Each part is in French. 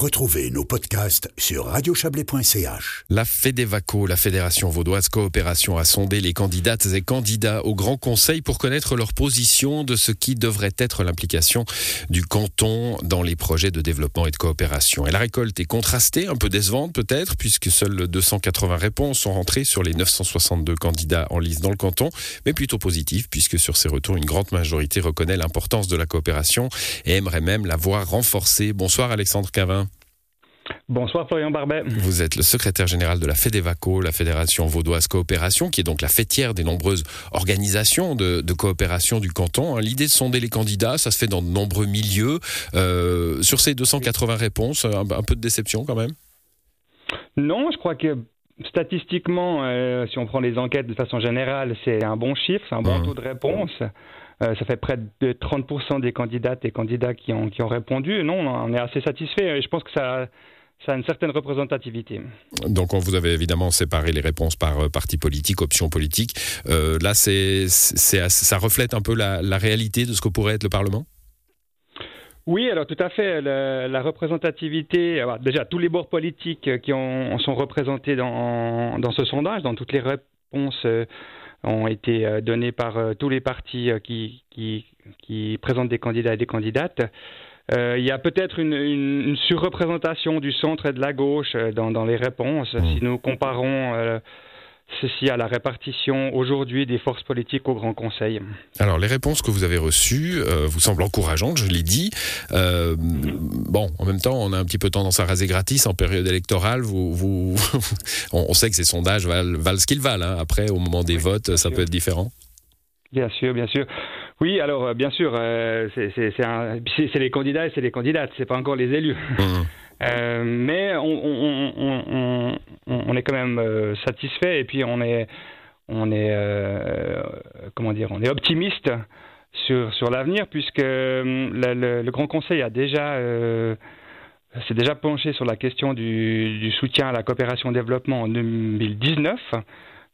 Retrouvez nos podcasts sur radiochablais.ch. La FEDEVACO, la Fédération Vaudoise Coopération, a sondé les candidates et candidats au Grand Conseil pour connaître leur position de ce qui devrait être l'implication du canton dans les projets de développement et de coopération. Et la récolte est contrastée, un peu décevante peut-être, puisque seules 280 réponses sont rentrées sur les 962 candidats en lice dans le canton, mais plutôt positive, puisque sur ces retours, une grande majorité reconnaît l'importance de la coopération et aimerait même la voir renforcée. Bonsoir Alexandre Cavin. Bonsoir Florian Barbet. Vous êtes le secrétaire général de la FEDEVACO, la Fédération Vaudoise Coopération, qui est donc la fêtière des nombreuses organisations de, coopération du canton. Hein, l'idée de sonder les candidats, ça se fait dans de nombreux milieux. Euh, sur ces 280 réponses, un, peu de déception quand même? Non, je crois que statistiquement, euh, si on prend les enquêtes de façon générale, c'est un bon chiffre, c'est un bon mmh. taux de réponse. Euh, ça fait près de 30% des candidates et candidats qui ont, qui ont répondu. Non, on est assez satisfait je pense que ça, ça a une certaine représentativité. Donc, on vous avez évidemment séparé les réponses par euh, parti politique, option politique. Euh, là, c'est, ça reflète un peu la, réalité de ce que pourrait être le Parlement? Oui, alors tout à fait. La, représentativité, déjà tous les bords politiques qui ont, sont représentés dans, dans, ce sondage, dans toutes les réponses ont été euh, donnés par euh, tous les partis euh, qui, qui, qui, présentent des candidats et des candidates. Il y a peut-être une, une, surreprésentation du centre et de la gauche dans, dans les réponses. Mmh. Si nous comparons ceci à la répartition aujourd'hui des forces politiques au Grand Conseil. Alors, les réponses que vous avez reçues euh, vous semblent encourageantes, je l'ai dit. Euh, bon, en même temps, on a un petit peu tendance à raser gratis en période électorale. Vous, vous on sait que ces sondages valent, valent ce qu'ils valent. Hein. Après, au moment des votes, ça peut être différent. Bien sûr, bien sûr. Oui, alors euh, bien sûr, c'est les candidats et c'est les candidates, c'est pas encore les élus. Mmh. Euh, mais on, on, on, on, est quand même euh, satisfait et puis on est, on est euh, comment dire, on est optimiste sur, sur l'avenir puisque le, le, Grand Conseil a déjà s'est déjà penché sur la question du, du soutien à la coopération développement en 2019.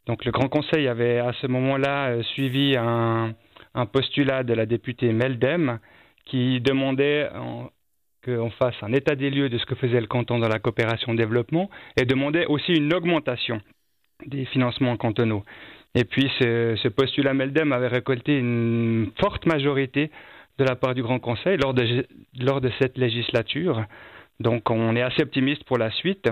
Donc le Grand Conseil avait à ce moment-là suivi un, un, postulat de la députée Meldem qui demandait qu'on fasse un état des lieux de ce que faisait le canton dans la coopération développement et demandait aussi une augmentation des financements cantonaux. Et puis ce, postulat Meldem avait récolté une forte majorité de la part du Grand Conseil lors de cette législature. Donc on est assez optimiste pour la suite.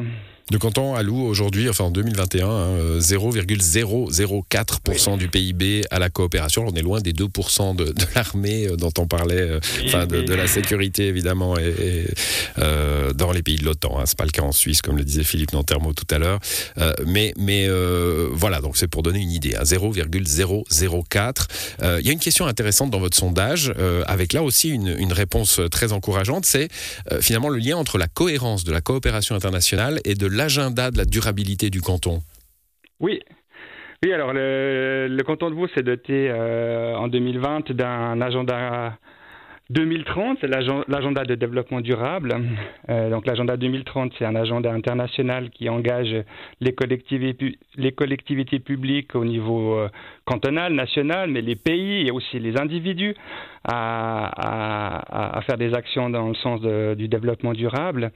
Le canton alloue aujourd'hui, enfin en 2021, 0,004% hein, du PIB à la coopération. On est loin des 2% de, de l'armée euh, dont on parlait, euh, enfin de, de, la sécurité évidemment, et, euh, dans les pays de l'OTAN. Hein. C'est pas le cas en Suisse, comme le disait Philippe Nantermo tout à l'heure. Euh, mais mais euh, voilà, donc c'est pour donner une idée. Hein, 0,004. Il y a une question intéressante dans votre sondage, avec là aussi une, une réponse très encourageante. C'est finalement le lien entre la cohérence de la coopération internationale et de l'agenda de la durabilité du canton Oui. Oui, alors le, canton de Vaud s'est doté euh, en 2020 d'un agenda 2030, c'est l'agenda de développement durable. Euh, donc l'agenda 2030, c'est un agenda international qui engage les collectivités, les collectivités publiques au niveau euh, cantonal, national, mais les pays et aussi les individus à, faire des actions dans le sens du développement durable.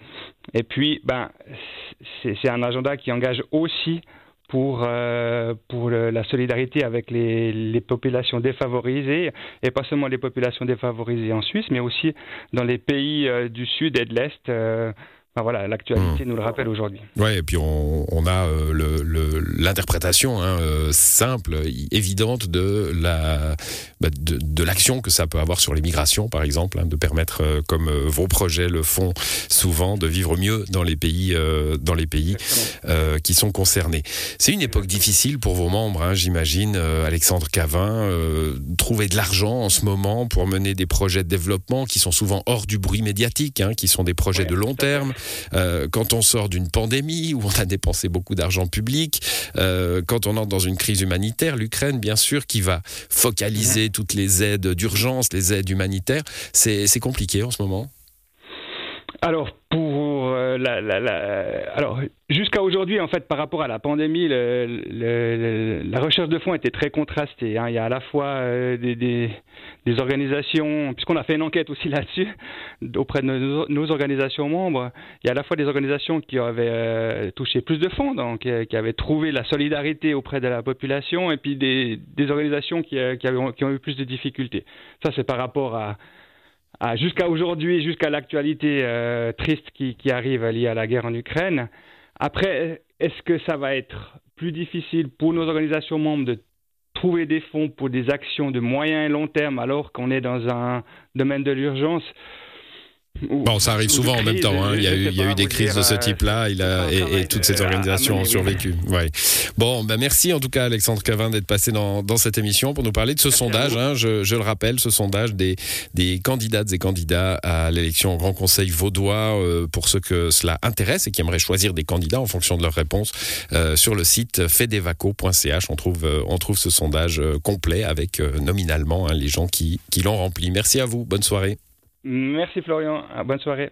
Et puis, ben, c'est un agenda qui engage aussi pour, euh, pour la solidarité avec les, les, populations défavorisées, et pas seulement les populations défavorisées en Suisse, mais aussi dans les pays euh, du Sud et de l'Est. Voilà, l'actualité mmh. nous le rappelle aujourd'hui. Ouais, et puis on, on a euh, l'interprétation hein, euh, simple, évidente de la bah, de, de l'action que ça peut avoir sur les migrations, par exemple, hein, de permettre, euh, comme euh, vos projets le font souvent, de vivre mieux dans les pays dans les pays qui sont concernés. C'est une époque difficile pour vos membres, hein, j'imagine, Alexandre Cavin, trouver de l'argent en ce moment pour mener des projets de développement qui sont souvent hors du bruit médiatique, qui sont des projets ouais, de long terme. Euh, quand on sort d'une pandémie où on a dépensé beaucoup d'argent public, euh, quand on entre dans une crise humanitaire, l'Ukraine, bien sûr, qui va focaliser toutes les aides d'urgence, les aides humanitaires, c'est compliqué en ce moment? Alors, pour euh, alors jusqu'à aujourd'hui, en fait, par rapport à la pandémie, la recherche de fonds était très contrastée. Hein. Il y a à la fois des, organisations, puisqu'on a fait une enquête aussi là-dessus auprès de nos, organisations membres, il y a à la fois des organisations qui avaient touché plus de fonds, donc qui avaient trouvé la solidarité auprès de la population, et puis des, organisations qui, qui ont eu plus de difficultés. Ça, c'est par rapport à jusqu'à aujourd'hui, jusqu'à l'actualité euh, triste qui, arrive liée à la guerre en Ukraine. Après, est-ce que ça va être plus difficile pour nos organisations membres de trouver des fonds pour des actions de moyen et long terme alors qu'on est dans un domaine de l'urgence? Bon, ça arrive souvent en même temps. Hein. Il y a eu, il y a eu des crises de ce euh, type-là. Il a et, toutes ces organisations ont survécu. Ouais. Bon, ben merci en tout cas Alexandre Cavin d'être passé dans, dans, cette émission pour nous parler de ce sondage. Hein. Je, je, le rappelle, ce sondage des, des candidates et candidats à l'élection au Grand Conseil vaudois euh, pour ceux que cela intéresse et qui aimeraient choisir des candidats en fonction de leurs réponses euh, sur le site fedevaco.ch. On trouve on trouve ce sondage complet avec nominalement hein, les gens qui qui l'ont rempli. Merci à vous. Bonne soirée. Merci Florian, bonne soirée.